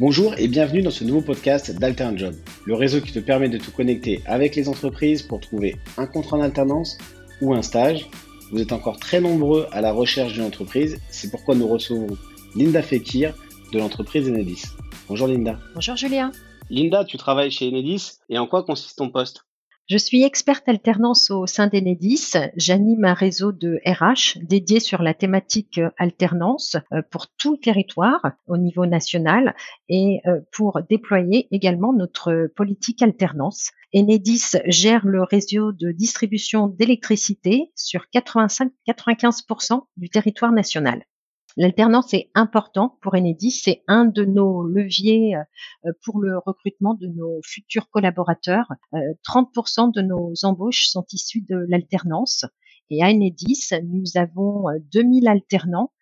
Bonjour et bienvenue dans ce nouveau podcast d'AlternJob, le réseau qui te permet de te connecter avec les entreprises pour trouver un contrat en alternance ou un stage. Vous êtes encore très nombreux à la recherche d'une entreprise, c'est pourquoi nous recevons Linda Fekir de l'entreprise Enedis. Bonjour Linda. Bonjour Julien. Linda, tu travailles chez Enedis et en quoi consiste ton poste? Je suis experte alternance au sein d'Enedis. J'anime un réseau de RH dédié sur la thématique euh, alternance euh, pour tout le territoire au niveau national et euh, pour déployer également notre politique alternance. Enedis gère le réseau de distribution d'électricité sur 85-95% du territoire national. L'alternance est important pour Enedis, c'est un de nos leviers euh, pour le recrutement de nos futurs collaborateurs. 30% euh, de nos embauches sont issues de l'alternance et à Enedis, nous avons 2000 euh, alternants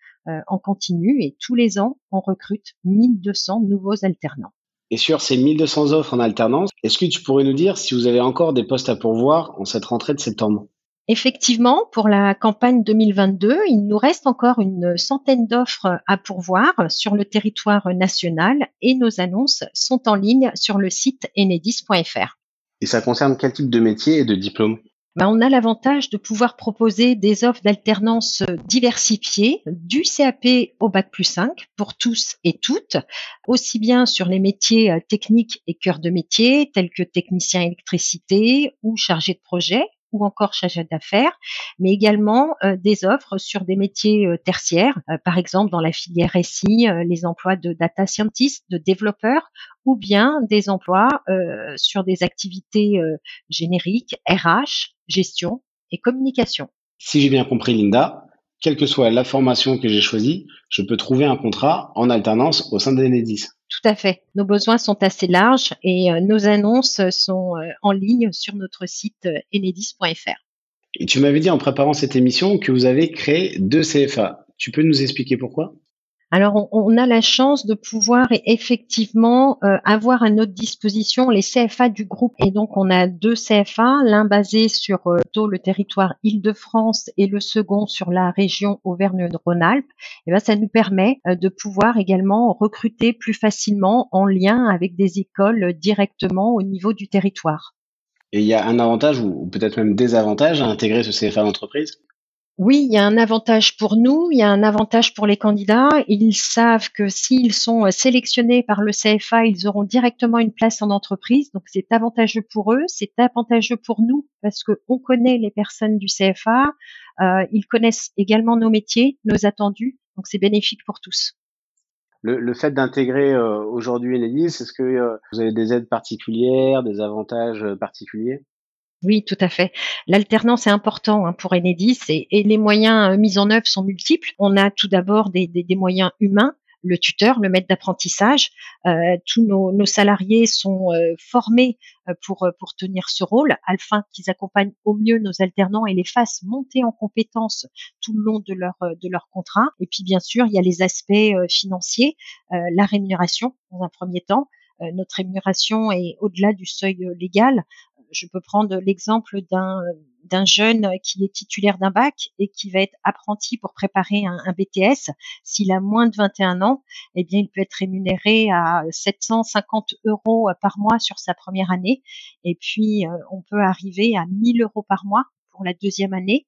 en continu et tous les ans, on recrute 1200 nouveaux alternants. Et sur ces 1200 offres en alternance, est-ce que tu pourrais nous dire si vous avez encore des postes à pourvoir en cette rentrée de septembre? Effectivement, pour la campagne 2022, il nous reste encore une centaine d'offres à pourvoir sur le territoire national et nos annonces sont en ligne sur le site enedis.fr. Et ça concerne quel type de métier et de diplôme? Ben, on a l'avantage de pouvoir proposer des offres d'alternance diversifiées, du CAP au bac plus 5 pour tous et toutes, aussi bien sur les métiers techniques et cœurs de métier tels que technicien électricité ou chargé de projet, ou encore chargé d'affaires, mais également euh, des offres sur des métiers euh, tertiaires, euh, par exemple dans la filière SI, les emplois de data scientist, de développeurs, ou bien des emplois sur des activités génériques, RH, gestion et communication. Si j'ai bien compris, Linda, quelle que soit la formation que j'ai choisie, je peux trouver un contrat en alternance au sein d'Enedis. Tout à fait. Nos besoins sont assez larges et euh, nos annonces sont euh, en ligne sur notre site euh, enedis.fr. Tu m'avais dit en préparant cette émission que vous avez créé deux CFA. Tu peux nous expliquer pourquoi? Alors, on, a la chance de pouvoir effectivement avoir à notre disposition les CFA du groupe. Et donc, on a deux CFA, l'un basé sur le territoire Île-de-France et le second sur la région Auvergne-Rhône-Alpes. Et ben, ça nous permet de pouvoir également recruter plus facilement en lien avec des écoles directement au niveau du territoire. Et il y a un avantage ou peut-être même des avantages à intégrer ce CFA d'entreprise? Oui, il y a un avantage pour nous, il y a un avantage pour les candidats. Ils savent que s'ils sont euh, sélectionnés par le CFA, ils auront directement une place en entreprise. Donc c'est avantageux pour eux, c'est avantageux pour nous parce qu'on connaît les personnes du CFA, euh, ils connaissent également nos métiers, nos attendus. Donc c'est bénéfique pour tous. Le, fait d'intégrer euh, aujourd'hui Enedis, est-ce que vous avez des aides particulières, des avantages particuliers? Oui, tout à fait. L'alternance est important hein, pour Enedis et, les moyens euh, mis en œuvre sont multiples. On a tout d'abord des, moyens humains le tuteur, le maître d'apprentissage. Euh, tous nos, salariés sont euh, formés pour, pour tenir ce rôle, afin qu'ils accompagnent au mieux nos alternants et les fassent monter en compétences tout le long de leur, de leur contrat. Et puis bien sûr, il y a les aspects financiers, la rémunération dans un premier temps. notre rémunération est au-delà du seuil légal je peux prendre l'exemple d'un jeune qui est titulaire d'un bac et qui va être apprenti pour préparer un, BTS, s'il a moins de 21 ans, eh bien, il peut être rémunéré à 750 euros par mois sur sa première année. Et puis, euh, on peut arriver à 1000 euros par mois pour la deuxième année.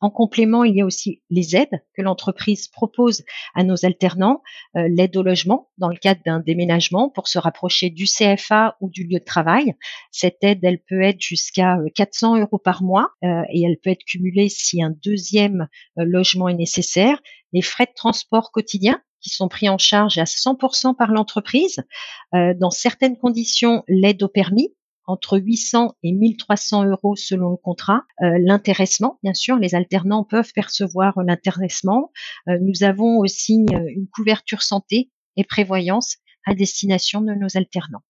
En complément, il y a aussi les aides que l'entreprise propose à nos alternants, euh, l'aide au logement dans le cadre d'un déménagement pour se rapprocher du CFA ou du lieu de travail. Cette aide, elle peut être jusqu'à 400 euh, euros par mois euh, et elle peut être cumulée si un deuxième logement est nécessaire. Les frais de transport quotidiens qui sont pris en charge à 100% par l'entreprise. dans certaines conditions, l'aide au permis entre 800 et 1300 euros selon le contrat. Euh, l'intéressement, bien sûr, les alternants peuvent percevoir l'intéressement. Euh, nous avons aussi euh, une couverture santé et prévoyance à destination de nos alternants.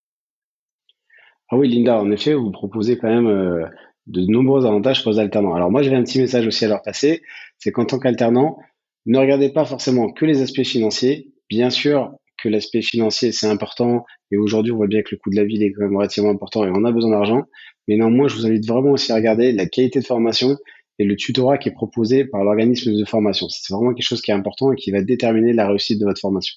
Ah oui, Linda, en effet, vous proposez quand même de nombreux avantages pour les alternants. Alors moi, j'avais un petit message aussi à leur passer, c'est qu'en tant qu'alternant, ne regardez pas forcément que les aspects financiers. Bien sûr, que l'aspect financier, c'est important. Et aujourd'hui, on voit bien que le coût de la vie est quand même relativement important et on a besoin d'argent. Mais néanmoins, je vous invite vraiment aussi à regarder la qualité de formation et le tutorat qui est proposé par l'organisme de formation. C'est vraiment quelque chose qui est important et qui va déterminer la réussite de votre formation.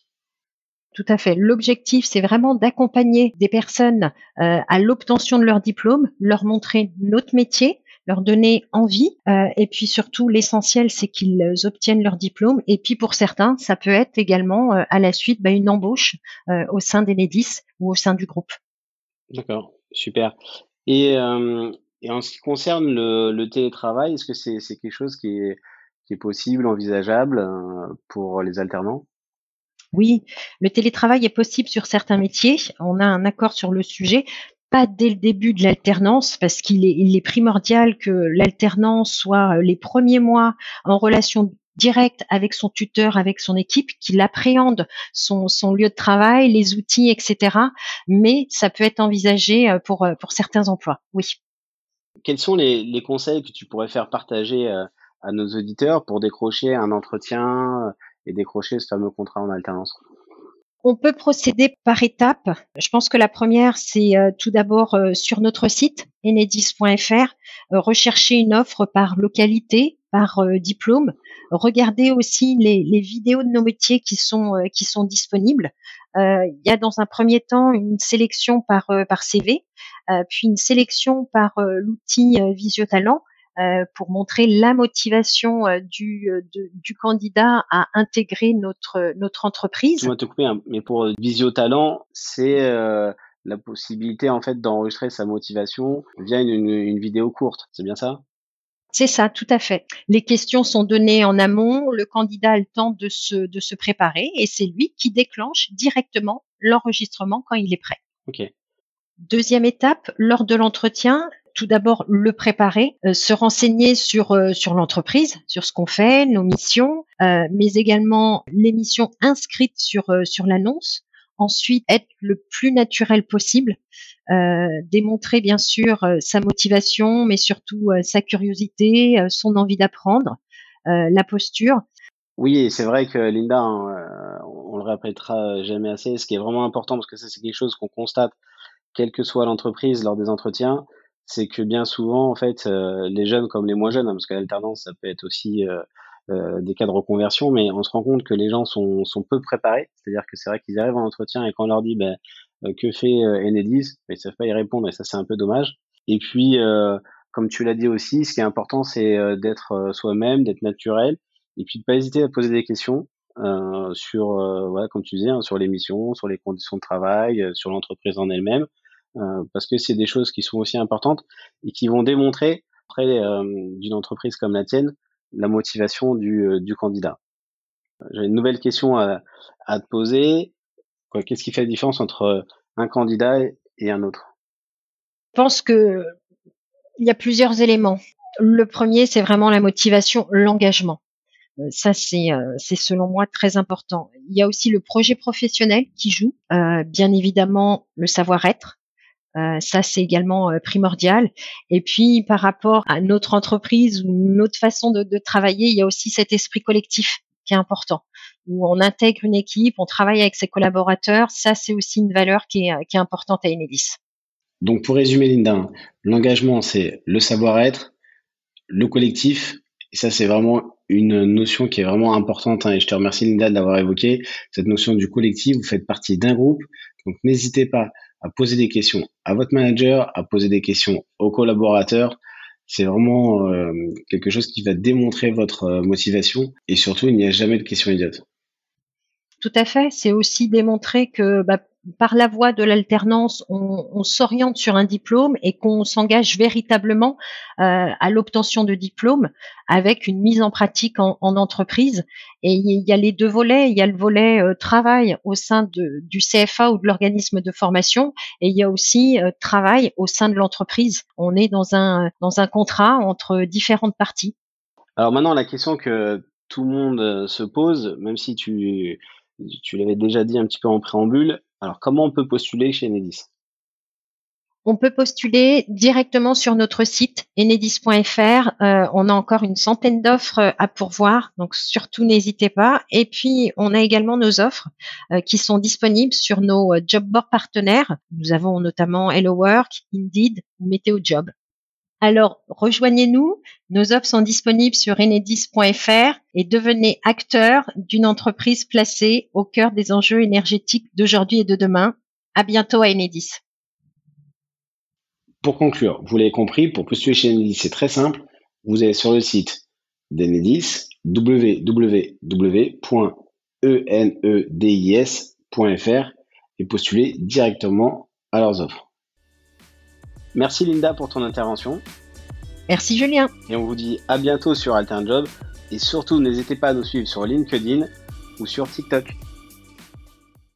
Tout à fait. L'objectif, c'est vraiment d'accompagner des personnes euh, à l'obtention de leur diplôme, leur montrer notre métier, leur donner envie. Euh, et puis surtout, l'essentiel, c'est qu'ils obtiennent leur diplôme. Et puis pour certains, ça peut être également euh, à la suite bah, une embauche au sein d'Enedis ou au sein du groupe. D'accord, super. Et, et, en ce qui concerne le, le télétravail, est-ce que c'est quelque chose qui est, qui est possible, envisageable pour les alternants? Oui, le télétravail est possible sur certains métiers. On a un accord sur le sujet. Pas dès le début de l'alternance, parce qu'il est, primordial que l'alternance soit euh, les premiers mois en relation directe avec son tuteur, avec son équipe, qu'il appréhende son, lieu de travail, les outils, etc. Mais ça peut être envisagé euh, pour, euh, pour certains emplois, oui. Quels sont les, les conseils que tu pourrais faire partager à nos auditeurs pour décrocher un entretien et décrocher ce fameux contrat en alternance? On peut procéder par étapes. Je pense que la première, c'est euh, tout d'abord euh, sur notre site enedis.fr, euh, rechercher une offre par localité, par diplôme, regarder aussi les, vidéos de nos métiers qui sont qui sont disponibles. Il y a dans un premier temps une sélection par par CV, puis une sélection par l'outil Visiotalent euh, pour montrer la motivation euh, du, euh, du candidat à intégrer notre, notre entreprise. Je vais te couper, hein, mais pour Visio Talent, c'est la possibilité en fait d'enregistrer sa motivation via une, une vidéo courte. C'est bien ça? C'est ça, tout à fait. Les questions sont données en amont, le candidat a le temps de se, de se préparer et c'est lui qui déclenche directement l'enregistrement quand il est prêt. Ok. Deuxième étape, lors de l'entretien, tout d'abord le préparer, euh, se renseigner sur euh, sur l'entreprise, sur ce qu'on fait, nos missions, euh, mais également les missions inscrites sur sur l'annonce. Ensuite, être le plus naturel possible, démontrer bien sûr sa motivation, mais surtout sa curiosité, son envie d'apprendre, la posture. Oui, c'est vrai que Linda, hein, on le répétera jamais assez. Ce qui est vraiment important, parce que ça c'est quelque chose qu'on constate, quelle que soit l'entreprise lors des entretiens, c'est que bien souvent, en fait, euh, les jeunes comme les moins jeunes, hein, parce que l'alternance, ça peut être aussi euh, euh, des cas de reconversion, mais on se rend compte que les gens sont, sont peu préparés. C'est-à-dire que c'est vrai qu'ils arrivent en entretien et quand on leur dit ben, que fait Enedis, ben, ils savent pas y répondre et ça c'est un peu dommage. Et puis, comme tu l'as dit aussi, ce qui est important, c'est d'être soi-même, d'être naturel, et puis de pas hésiter à poser des questions. Euh, sur, voilà, comme tu disais, hein, sur les missions, sur les conditions de travail, sur l'entreprise en elle-même, euh, parce que c'est des choses qui sont aussi importantes et qui vont démontrer auprès euh, d'une entreprise comme la tienne la motivation du, euh, du candidat. J'ai une nouvelle question à, à te poser. Qu'est-ce qui fait la différence entre un candidat et un autre? Je pense que il y a plusieurs éléments. Le premier, c'est vraiment la motivation, l'engagement. Ça, c'est selon moi très important. Il y a aussi le projet professionnel qui joue, euh, bien évidemment le savoir-être, euh, ça, c'est également euh, primordial. Et puis, par rapport à notre entreprise ou notre façon de, travailler, il y a aussi cet esprit collectif qui est important, où on intègre une équipe, on travaille avec ses collaborateurs. Ça, c'est aussi une valeur qui est, qui est importante à Enedis. Donc, pour résumer, Linda, l'engagement, c'est le savoir-être, le collectif. Et ça, c'est vraiment une notion qui est vraiment importante. Hein, et je te remercie, Linda, de l'avoir évoqué. Cette notion du collectif, vous faites partie d'un groupe. Donc, n'hésitez pas à poser des questions à votre manager, à poser des questions aux collaborateurs. C'est vraiment euh, quelque chose qui va démontrer votre euh, motivation et surtout, il n'y a jamais de questions idiotes. Tout à fait. C'est aussi démontrer que bah, par la voie de l'alternance, on, s'oriente sur un diplôme et qu'on s'engage véritablement euh, à l'obtention de diplôme avec une mise en pratique en, entreprise. Et il y a les deux volets. Il y a le volet euh, travail au sein du CFA ou de l'organisme de formation, et il y a aussi euh, travail au sein de l'entreprise. On est dans un dans un contrat entre différentes parties. Alors maintenant, la question que tout le monde se pose, même si tu tu l'avais déjà dit un petit peu en préambule, alors, comment on peut postuler chez Enedis? On peut postuler directement sur notre site enedis.fr. Euh, on a encore une centaine d'offres à pourvoir, donc surtout n'hésitez pas. Et puis, on a également nos offres euh, qui sont disponibles sur nos euh, job boards partenaires. Nous avons notamment Hello Work, Indeed ou Météo Job. Alors, rejoignez-nous. Nos offres sont disponibles sur enedis.fr et devenez acteur d'une entreprise placée au cœur des enjeux énergétiques d'aujourd'hui et de demain. À bientôt à Enedis. Pour conclure, vous l'avez compris, pour postuler chez Enedis, c'est très simple. Vous allez sur le site d'Enedis, www.enedis.fr et postuler directement à leurs offres. Merci Linda pour ton intervention. Merci Julien. Et on vous dit à bientôt sur Job. Et surtout, n'hésitez pas à nous suivre sur LinkedIn ou sur TikTok.